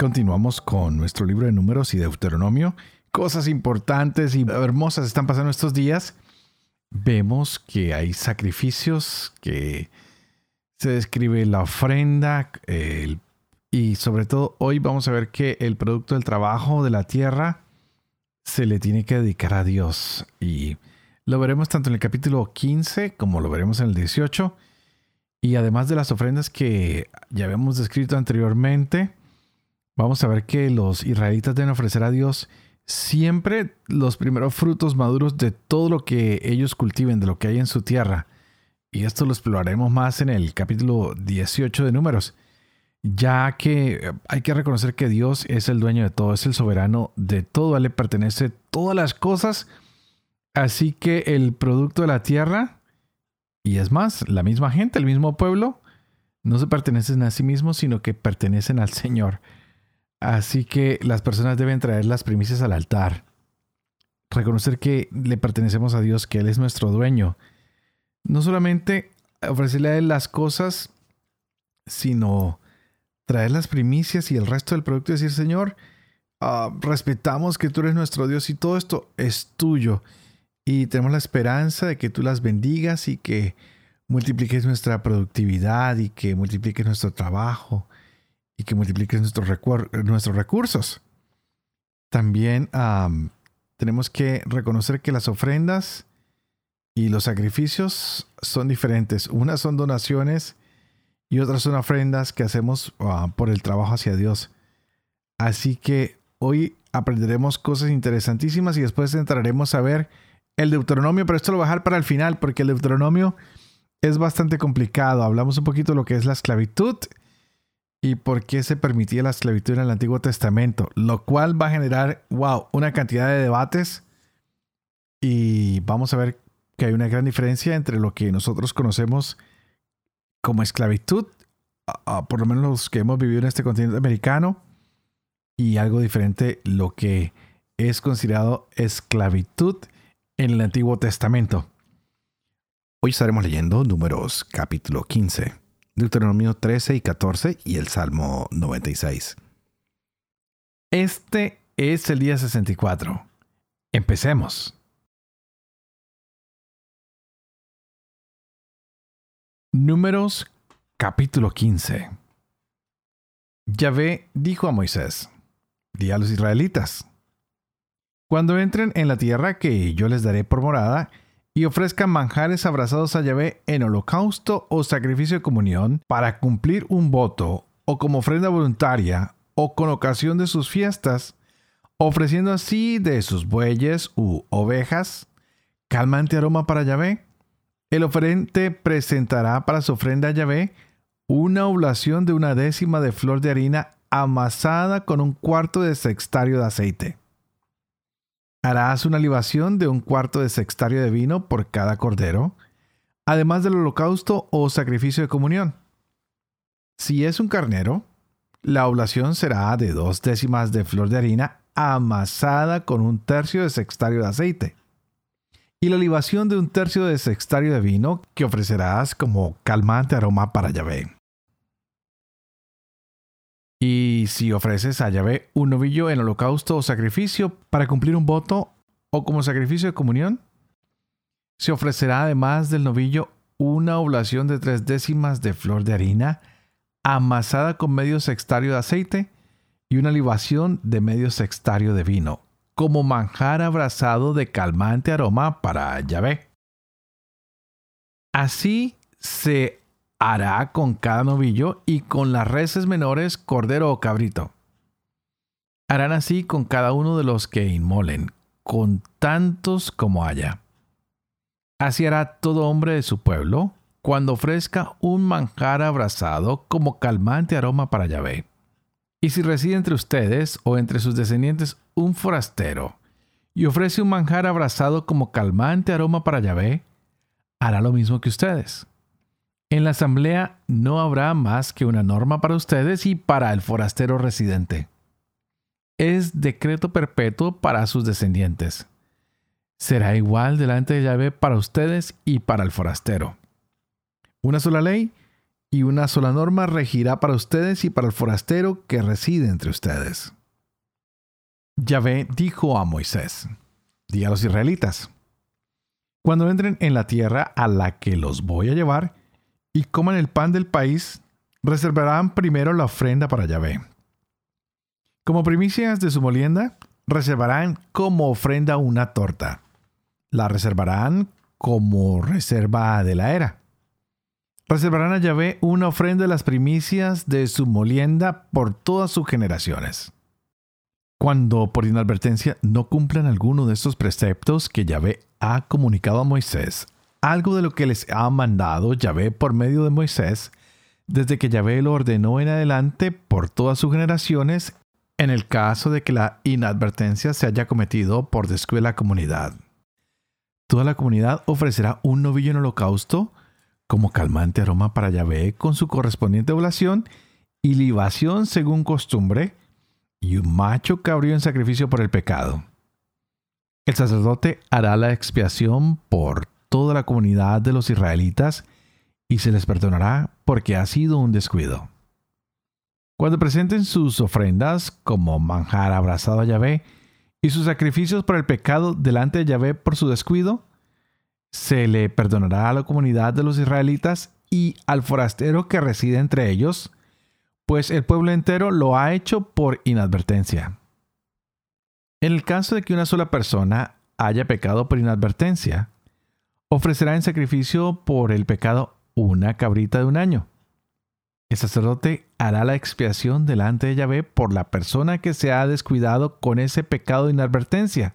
Continuamos con nuestro libro de números y Deuteronomio. Cosas importantes y hermosas están pasando estos días. Vemos que hay sacrificios, que se describe la ofrenda y sobre todo hoy vamos a ver que el producto del trabajo de la tierra se le tiene que dedicar a Dios. Y lo veremos tanto en el capítulo 15 como lo veremos en el 18. Y además de las ofrendas que ya habíamos descrito anteriormente, vamos a ver que los israelitas deben ofrecer a Dios siempre los primeros frutos maduros de todo lo que ellos cultiven, de lo que hay en su tierra. Y esto lo exploraremos más en el capítulo 18 de Números, ya que hay que reconocer que Dios es el dueño de todo, es el soberano de todo, él le pertenece todas las cosas. Así que el producto de la tierra, y es más, la misma gente, el mismo pueblo, no se pertenecen a sí mismos, sino que pertenecen al Señor. Así que las personas deben traer las primicias al altar. Reconocer que le pertenecemos a Dios, que Él es nuestro dueño. No solamente ofrecerle a Él las cosas, sino traer las primicias y el resto del producto y decir, Señor, ah, respetamos que tú eres nuestro Dios y todo esto es tuyo. Y tenemos la esperanza de que tú las bendigas y que multipliques nuestra productividad y que multipliques nuestro trabajo y que multipliques nuestros, recursos. También tenemos que reconocer que las ofrendas y los sacrificios son diferentes. Unas son donaciones y otras son ofrendas que hacemos ah, por el trabajo hacia Dios. Así que hoy aprenderemos cosas interesantísimas y después entraremos a ver el Deuteronomio, pero esto lo voy a dejar para el final porque el Deuteronomio es bastante complicado. Hablamos un poquito de lo que es la esclavitud y por qué se permitía la esclavitud en el Antiguo Testamento, lo cual va a generar, wow, una cantidad de debates y vamos a ver que hay una gran diferencia entre lo que nosotros conocemos como esclavitud, por lo menos los que hemos vivido en este continente americano, y algo diferente lo que es considerado esclavitud en el Antiguo Testamento. Hoy estaremos leyendo números capítulo 15. Deuteronomio 13 y 14 y el Salmo 96. Este es el día 64. Empecemos. Números capítulo 15. Yahvé dijo a Moisés, di a los israelitas, cuando entren en la tierra que yo les daré por morada, y ofrezcan manjares abrazados a Yahvé en holocausto o sacrificio de comunión para cumplir un voto o como ofrenda voluntaria o con ocasión de sus fiestas, ofreciendo así de sus bueyes u ovejas calmante aroma para Yahvé. El oferente presentará para su ofrenda a Yahvé una oblación de una décima de flor de harina amasada con un cuarto de sextario de aceite. Harás una libación de un cuarto de sextario de vino por cada cordero, además del holocausto o sacrificio de comunión. Si es un carnero, la oblación será de dos décimas de flor de harina amasada con un tercio de sextario de aceite, y la libación de un tercio de sextario de vino que ofrecerás como calmante aroma para Yahvé. Y si ofreces a Yahvé un novillo en holocausto o sacrificio para cumplir un voto o como sacrificio de comunión, se ofrecerá además del novillo una oblación de tres décimas de flor de harina amasada con medio sextario de aceite y una libación de medio sextario de vino, como manjar abrazado de calmante aroma para Yahvé. Así se hará con cada novillo y con las reses menores cordero o cabrito. Harán así con cada uno de los que inmolen, con tantos como haya. Así hará todo hombre de su pueblo cuando ofrezca un manjar abrazado como calmante aroma para Yahvé. Y si reside entre ustedes o entre sus descendientes un forastero, y ofrece un manjar abrazado como calmante aroma para Yahvé, hará lo mismo que ustedes. En la asamblea no habrá más que una norma para ustedes y para el forastero residente. Es decreto perpetuo para sus descendientes. Será igual delante de Yahvé para ustedes y para el forastero. Una sola ley y una sola norma regirá para ustedes y para el forastero que reside entre ustedes. Yahvé dijo a Moisés, di a los israelitas, cuando entren en la tierra a la que los voy a llevar y coman el pan del país, reservarán primero la ofrenda para Yahvé. Como primicias de su molienda, reservarán como ofrenda una torta. La reservarán como reserva de la era. Reservarán a Yahvé una ofrenda de las primicias de su molienda por todas sus generaciones. Cuando por inadvertencia no cumplan alguno de estos preceptos que Yahvé ha comunicado a Moisés, algo de lo que les ha mandado Yahvé por medio de Moisés, desde que Yahvé lo ordenó en adelante por todas sus generaciones, en el caso de que la inadvertencia se haya cometido por descuido de la comunidad. Toda la comunidad ofrecerá un novillo en holocausto como calmante aroma para Yahvé con su correspondiente oblación y libación según costumbre, y un macho cabrío en sacrificio por el pecado. El sacerdote hará la expiación por toda la comunidad de los israelitas y se les perdonará porque ha sido un descuido. Cuando presenten sus ofrendas como manjar abrazado a Yahvé y sus sacrificios por el pecado delante de Yahvé por su descuido, se le perdonará a la comunidad de los israelitas y al forastero que reside entre ellos, pues el pueblo entero lo ha hecho por inadvertencia. En el caso de que una sola persona haya pecado por inadvertencia, ofrecerá en sacrificio por el pecado una cabrita de un año. El sacerdote hará la expiación delante de Yahvé por la persona que se ha descuidado con ese pecado de inadvertencia.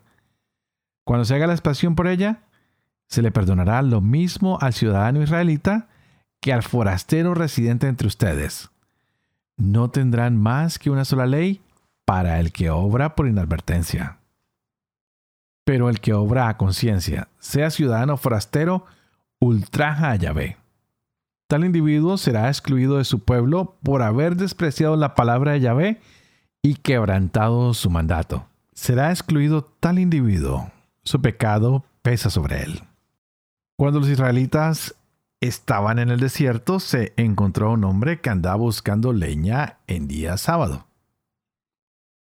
Cuando se haga la expiación por ella, se le perdonará lo mismo al ciudadano israelita que al forastero residente entre ustedes no tendrán más que una sola ley para el que obra por inadvertencia. Pero el que obra a conciencia, sea ciudadano forastero, ultraja a Yahvé. Tal individuo será excluido de su pueblo por haber despreciado la palabra de Yahvé y quebrantado su mandato. Será excluido tal individuo. Su pecado pesa sobre él. Cuando los israelitas estaban en el desierto, se encontró un hombre que andaba buscando leña en día sábado.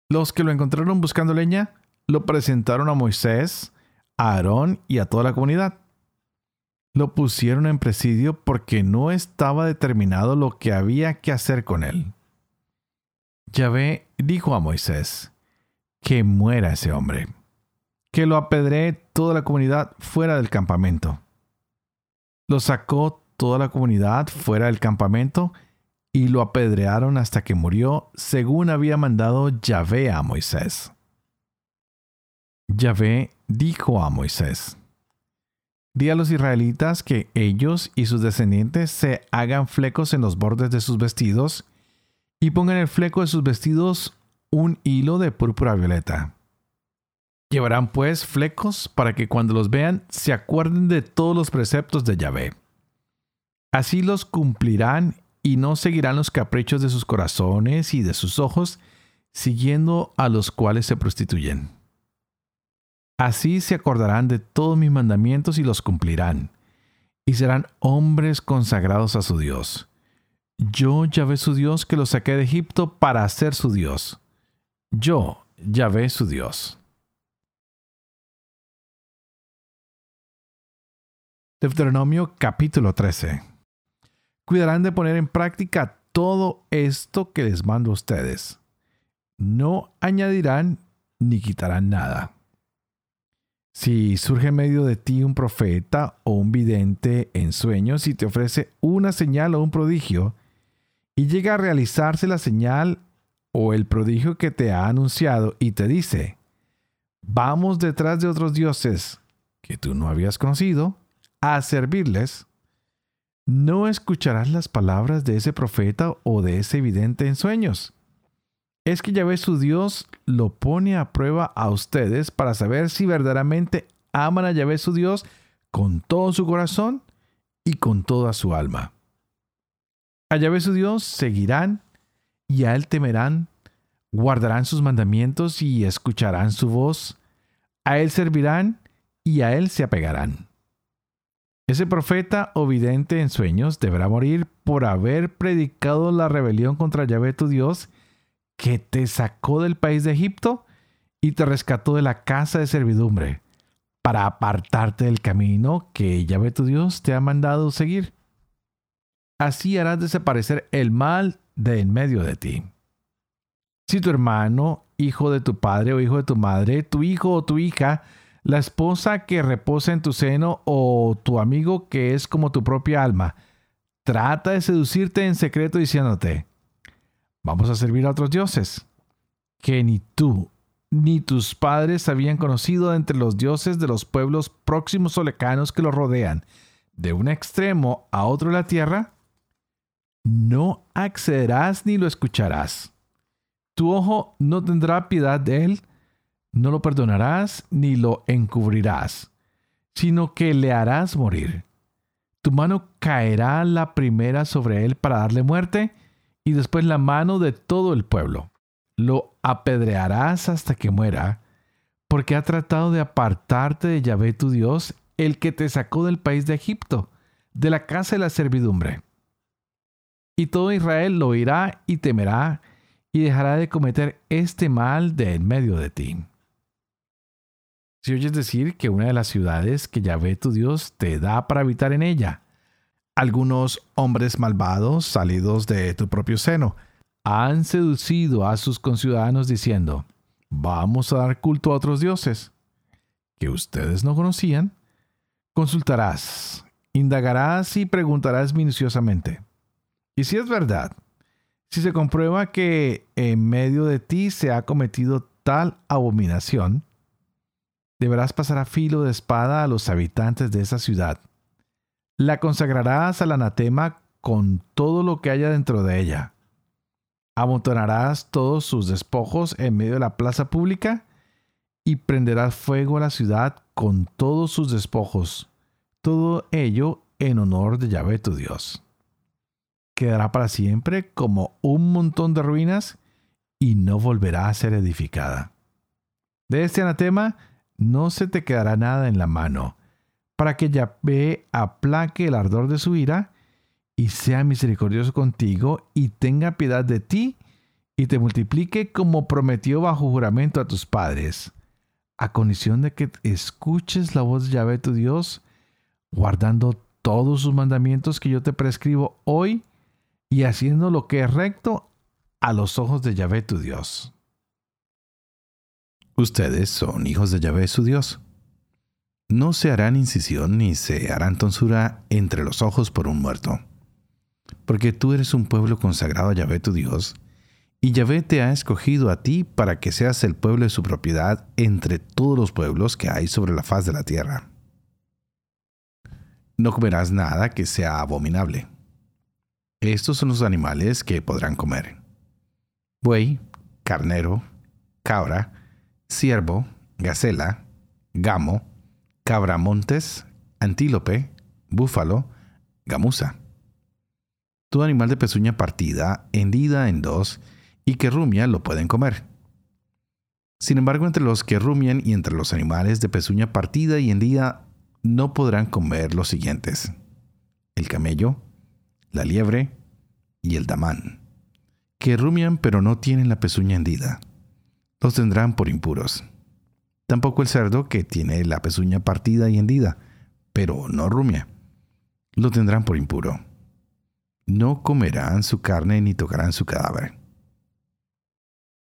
Los que lo encontraron buscando leña lo presentaron a Moisés, a Aarón y a toda la comunidad. Lo pusieron en presidio porque no estaba determinado lo que había que hacer con él. Yahvé dijo a Moisés, que muera ese hombre, que lo apedree toda la comunidad fuera del campamento. Lo sacó toda la comunidad fuera del campamento y lo apedrearon hasta que murió, según había mandado Yahvé a Moisés. Yahvé dijo a Moisés, Di a los israelitas que ellos y sus descendientes se hagan flecos en los bordes de sus vestidos y pongan el fleco de sus vestidos un hilo de púrpura violeta. Llevarán pues flecos para que cuando los vean se acuerden de todos los preceptos de Yahvé. Así los cumplirán y no seguirán los caprichos de sus corazones y de sus ojos, siguiendo a los cuales se prostituyen. Así se acordarán de todos mis mandamientos y los cumplirán, y serán hombres consagrados a su Dios. Yo, Yahvé su Dios, que los saqué de Egipto para ser su Dios. Yo, Yahvé su Dios. Deuteronomio capítulo 13. Cuidarán de poner en práctica todo esto que les mando a ustedes. No añadirán ni quitarán nada. Si surge en medio de ti un profeta o un vidente en sueños y te ofrece una señal o un prodigio, y llega a realizarse la señal o el prodigio que te ha anunciado y te dice, vamos detrás de otros dioses que tú no habías conocido, a servirles, no escucharás las palabras de ese profeta o de ese vidente en sueños. Es que Yahvé su Dios lo pone a prueba a ustedes para saber si verdaderamente aman a Yahvé su Dios con todo su corazón y con toda su alma. A Yahvé su Dios seguirán y a Él temerán, guardarán sus mandamientos y escucharán su voz, a Él servirán y a Él se apegarán. Ese profeta o vidente en sueños deberá morir por haber predicado la rebelión contra Yahvé tu Dios, que te sacó del país de Egipto y te rescató de la casa de servidumbre, para apartarte del camino que Yahvé tu Dios te ha mandado seguir. Así harás desaparecer el mal de en medio de ti. Si tu hermano, hijo de tu padre o hijo de tu madre, tu hijo o tu hija, la esposa que reposa en tu seno o tu amigo que es como tu propia alma, trata de seducirte en secreto diciéndote, vamos a servir a otros dioses, que ni tú ni tus padres habían conocido entre los dioses de los pueblos próximos o lejanos que los rodean, de un extremo a otro de la tierra, no accederás ni lo escucharás. Tu ojo no tendrá piedad de él, no lo perdonarás ni lo encubrirás, sino que le harás morir. Tu mano caerá la primera sobre él para darle muerte, y después la mano de todo el pueblo. Lo apedrearás hasta que muera, porque ha tratado de apartarte de Yahvé tu Dios, el que te sacó del país de Egipto, de la casa de la servidumbre. Y todo Israel lo oirá y temerá, y dejará de cometer este mal de en medio de ti. Si oyes decir que una de las ciudades que Yahvé tu Dios te da para habitar en ella, algunos hombres malvados salidos de tu propio seno han seducido a sus conciudadanos diciendo, vamos a dar culto a otros dioses que ustedes no conocían, consultarás, indagarás y preguntarás minuciosamente. Y si es verdad, si se comprueba que en medio de ti se ha cometido tal abominación, deberás pasar a filo de espada a los habitantes de esa ciudad. La consagrarás al anatema con todo lo que haya dentro de ella. Amontonarás todos sus despojos en medio de la plaza pública y prenderás fuego a la ciudad con todos sus despojos. Todo ello en honor de Yahvé tu Dios. Quedará para siempre como un montón de ruinas y no volverá a ser edificada. De este anatema no se te quedará nada en la mano, para que Yahvé aplaque el ardor de su ira y sea misericordioso contigo y tenga piedad de ti y te multiplique como prometió bajo juramento a tus padres, a condición de que escuches la voz de Yahvé tu Dios, guardando todos sus mandamientos que yo te prescribo hoy y haciendo lo que es recto a los ojos de Yahvé tu Dios. Ustedes son hijos de Yahvé su Dios. No se harán incisión ni se harán tonsura entre los ojos por un muerto. Porque tú eres un pueblo consagrado a Yahvé tu Dios, y Yahvé te ha escogido a ti para que seas el pueblo de su propiedad entre todos los pueblos que hay sobre la faz de la tierra. No comerás nada que sea abominable. Estos son los animales que podrán comer. Buey, carnero, cabra, ciervo, gacela, gamo, cabramontes, antílope, búfalo, gamuza. Todo animal de pezuña partida, hendida en dos, y que rumia lo pueden comer. Sin embargo, entre los que rumian y entre los animales de pezuña partida y hendida no podrán comer los siguientes: el camello, la liebre y el damán, que rumian pero no tienen la pezuña hendida los tendrán por impuros. Tampoco el cerdo que tiene la pezuña partida y hendida, pero no rumia, lo tendrán por impuro. No comerán su carne ni tocarán su cadáver.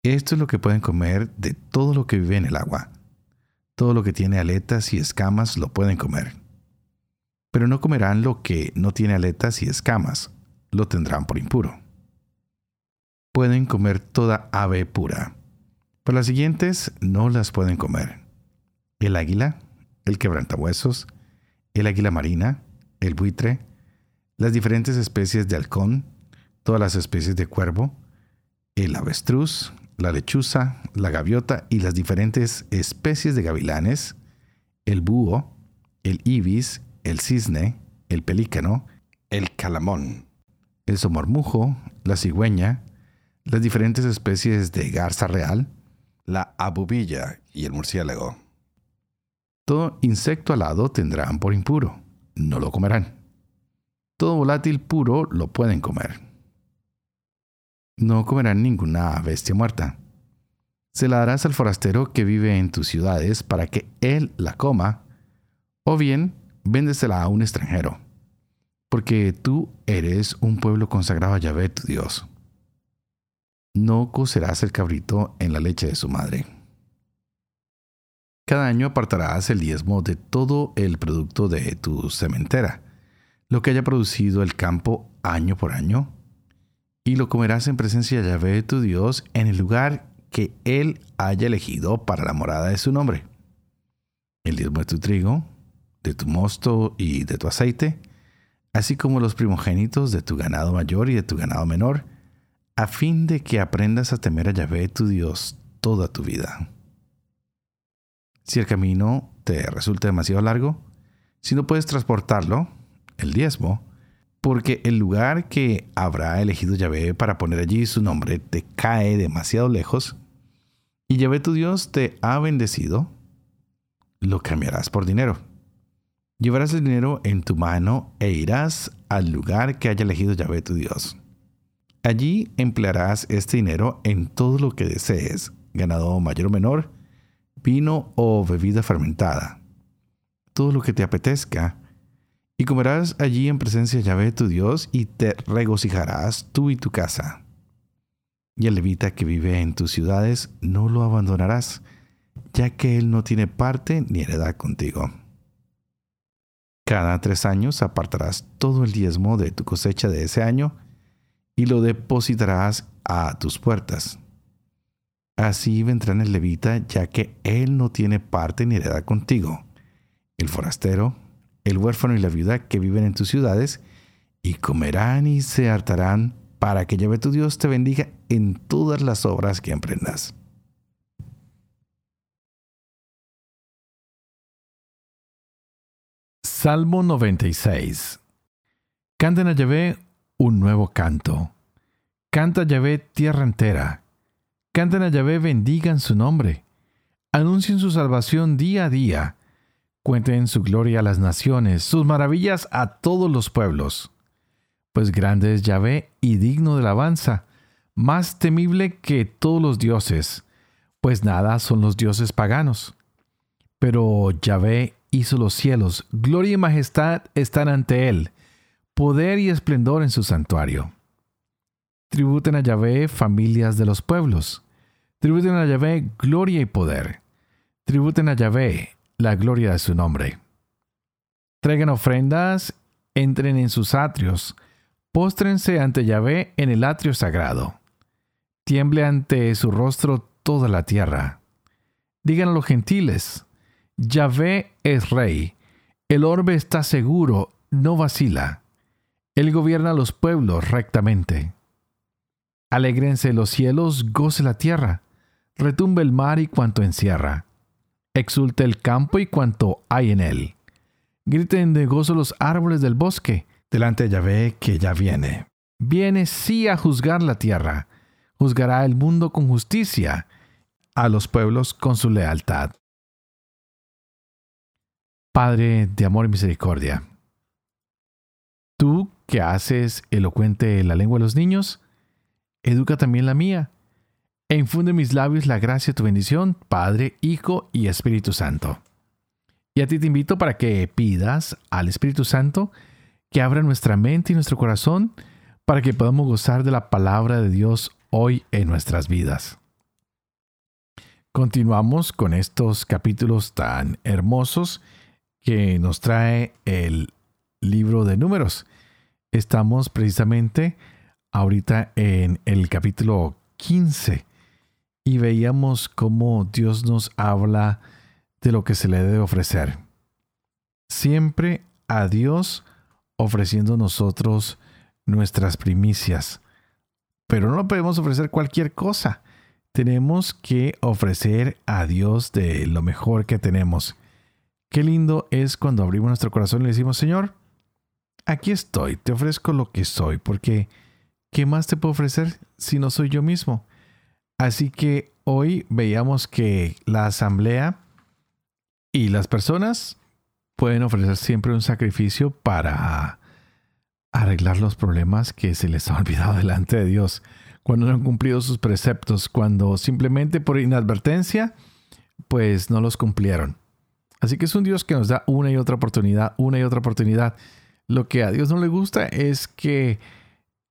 Esto es lo que pueden comer de todo lo que vive en el agua. Todo lo que tiene aletas y escamas lo pueden comer. Pero no comerán lo que no tiene aletas y escamas, lo tendrán por impuro. Pueden comer toda ave pura pero las siguientes no las pueden comer. El águila, el quebrantahuesos, el águila marina, el buitre, las diferentes especies de halcón, todas las especies de cuervo, el avestruz, la lechuza, la gaviota y las diferentes especies de gavilanes, el búho, el ibis, el cisne, el pelícano, el calamón, el somormujo, la cigüeña, las diferentes especies de garza real, abubilla y el murciélago. Todo insecto alado tendrán por impuro, no lo comerán. Todo volátil puro lo pueden comer. No comerán ninguna bestia muerta. Se la darás al forastero que vive en tus ciudades para que él la coma, o bien véndesela a un extranjero, porque tú eres un pueblo consagrado a Yahvé tu Dios. No cocerás el cabrito en la leche de su madre. Cada año apartarás el diezmo de todo el producto de tu cementera, lo que haya producido el campo año por año, y lo comerás en presencia de Yahvé tu Dios en el lugar que Él haya elegido para la morada de su nombre. El diezmo de tu trigo, de tu mosto y de tu aceite, así como los primogénitos de tu ganado mayor y de tu ganado menor, a fin de que aprendas a temer a Yahvé tu Dios toda tu vida. Si el camino te resulta demasiado largo, si no puedes transportarlo, el diezmo, porque el lugar que habrá elegido Yahvé para poner allí su nombre te cae demasiado lejos, y Yahvé tu Dios te ha bendecido, lo cambiarás por dinero. Llevarás el dinero en tu mano e irás al lugar que haya elegido Yahvé tu Dios. Allí emplearás este dinero en todo lo que desees, ganado mayor o menor, vino o bebida fermentada, todo lo que te apetezca, y comerás allí en presencia de Yahvé tu Dios y te regocijarás tú y tu casa. Y el levita que vive en tus ciudades no lo abandonarás, ya que él no tiene parte ni heredad contigo. Cada tres años apartarás todo el diezmo de tu cosecha de ese año y lo depositarás a tus puertas. Así vendrán el levita, ya que él no tiene parte ni heredad contigo, el forastero, el huérfano y la viuda que viven en tus ciudades, y comerán y se hartarán para que Yahvé tu Dios te bendiga en todas las obras que emprendas. Salmo 96 Canten a Yahvé un nuevo canto. Canta Yahvé tierra entera. Canten a Yahvé, bendigan su nombre. Anuncien su salvación día a día. Cuenten su gloria a las naciones, sus maravillas a todos los pueblos. Pues grande es Yahvé y digno de alabanza, más temible que todos los dioses, pues nada son los dioses paganos. Pero Yahvé hizo los cielos, gloria y majestad están ante él poder y esplendor en su santuario. Tributen a Yahvé familias de los pueblos. Tributen a Yahvé gloria y poder. Tributen a Yahvé la gloria de su nombre. Traigan ofrendas, entren en sus atrios, póstrense ante Yahvé en el atrio sagrado. Tiemble ante su rostro toda la tierra. Digan a los gentiles, Yahvé es rey, el orbe está seguro, no vacila. Él gobierna los pueblos rectamente. Alégrense los cielos, goce la tierra, retumbe el mar y cuanto encierra, exulte el campo y cuanto hay en él. Griten de gozo los árboles del bosque, delante de Yahvé que ya viene. Viene sí a juzgar la tierra, juzgará el mundo con justicia, a los pueblos con su lealtad. Padre de amor y misericordia, tú que haces elocuente la lengua de los niños, educa también la mía, e infunde en mis labios la gracia de tu bendición, Padre, Hijo y Espíritu Santo. Y a ti te invito para que pidas al Espíritu Santo que abra nuestra mente y nuestro corazón para que podamos gozar de la palabra de Dios hoy en nuestras vidas. Continuamos con estos capítulos tan hermosos que nos trae el libro de números. Estamos precisamente ahorita en el capítulo 15 y veíamos cómo Dios nos habla de lo que se le debe ofrecer. Siempre a Dios ofreciendo nosotros nuestras primicias. Pero no podemos ofrecer cualquier cosa. tenemos que ofrecer a Dios de lo mejor que tenemos. Qué lindo es cuando abrimos nuestro corazón y le decimos, Señor, aquí estoy, te ofrezco lo que soy, porque ¿qué más te puedo ofrecer si no soy yo mismo? Así que hoy veíamos que la asamblea y las personas pueden ofrecer siempre un sacrificio para arreglar los problemas que se les ha olvidado delante de Dios, cuando no han cumplido sus preceptos, cuando simplemente por inadvertencia, pues no los cumplieron. Así que es un Dios que nos da una y otra oportunidad, una y otra oportunidad. Lo que a Dios no le gusta es que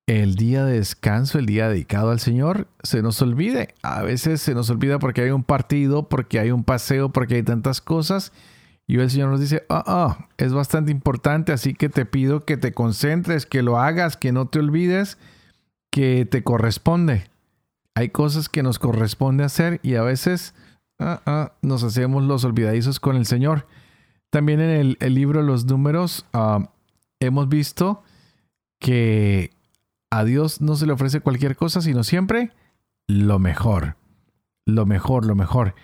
el día de descanso, el día dedicado al Señor, se nos olvide. A veces se nos olvida porque hay un partido, porque hay un paseo, porque hay tantas cosas. Y el Señor nos dice, ah, ah, es bastante importante, así que te pido que te concentres, que lo hagas, que no te olvides, que te corresponde. Hay cosas que nos corresponde hacer y a veces ah, nos hacemos los olvidadizos con el Señor. También en el, libro de los números hemos visto que a Dios no se le ofrece cualquier cosa, sino siempre lo mejor. Lo mejor, lo mejor.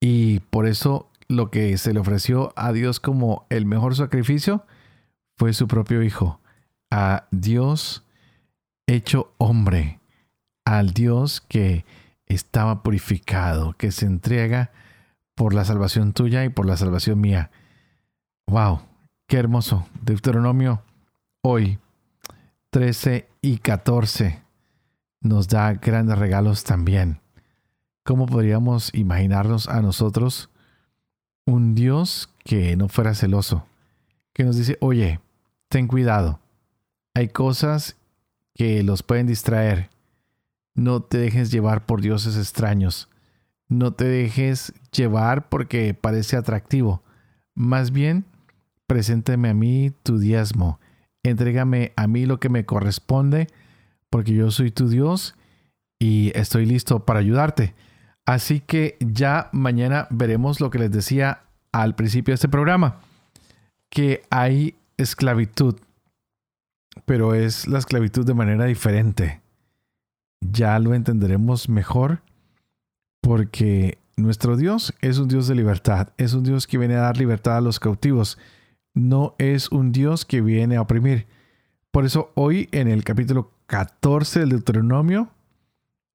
Y por eso lo que se le ofreció a Dios como el mejor sacrificio fue su propio Hijo. A Dios hecho hombre. Al Dios que estaba purificado, que se entrega por la salvación tuya y por la salvación mía. ¡Wow! ¡Qué hermoso! Deuteronomio hoy 13 y 14 nos da grandes regalos también. ¿Cómo podríamos imaginarnos a nosotros un Dios que no fuera celoso? Que nos dice, oye, ten cuidado. Hay cosas que los pueden distraer. No te dejes llevar por dioses extraños. No te dejes llevar porque parece atractivo. Más bien, preséntame a mí tu diezmo entrégame a mí lo que me corresponde, porque yo soy tu Dios y estoy listo para ayudarte. Así que ya mañana veremos lo que les decía al principio de este programa, que hay esclavitud, pero es la esclavitud de manera diferente. Ya lo entenderemos mejor porque nuestro Dios es un Dios de libertad, es un Dios que viene a dar libertad a los cautivos no es un Dios que viene a oprimir. Por eso hoy en el capítulo 14 del Deuteronomio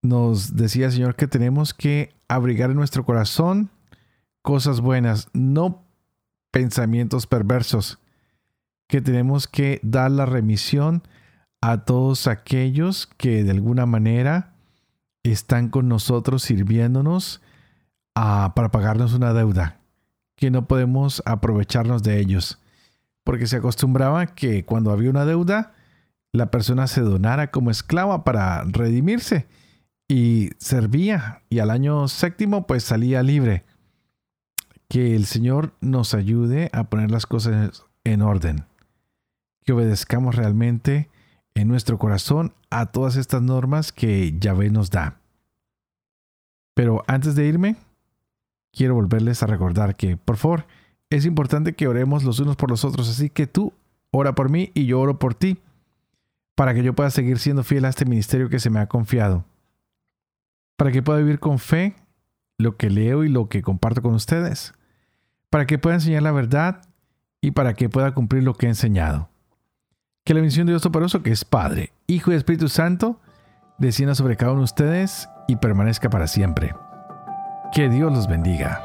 nos decía el Señor que tenemos que abrigar en nuestro corazón cosas buenas, no pensamientos perversos, que tenemos que dar la remisión a todos aquellos que de alguna manera están con nosotros sirviéndonos ah, para pagarnos una deuda, que no podemos aprovecharnos de ellos porque se acostumbraba que cuando había una deuda, la persona se donara como esclava para redimirse y servía y al año séptimo pues salía libre. Que el Señor nos ayude a poner las cosas en orden, que obedezcamos realmente en nuestro corazón a todas estas normas que Yahvé nos da. Pero antes de irme, quiero volverles a recordar que, por favor, es importante que oremos los unos por los otros. Así que tú ora por mí y yo oro por ti, para que yo pueda seguir siendo fiel a este ministerio que se me ha confiado. Para que pueda vivir con fe lo que leo y lo que comparto con ustedes. Para que pueda enseñar la verdad y para que pueda cumplir lo que he enseñado. Que la bendición de Dios Toporoso, que es Padre, Hijo y Espíritu Santo, descienda sobre cada uno de ustedes y permanezca para siempre. Que Dios los bendiga.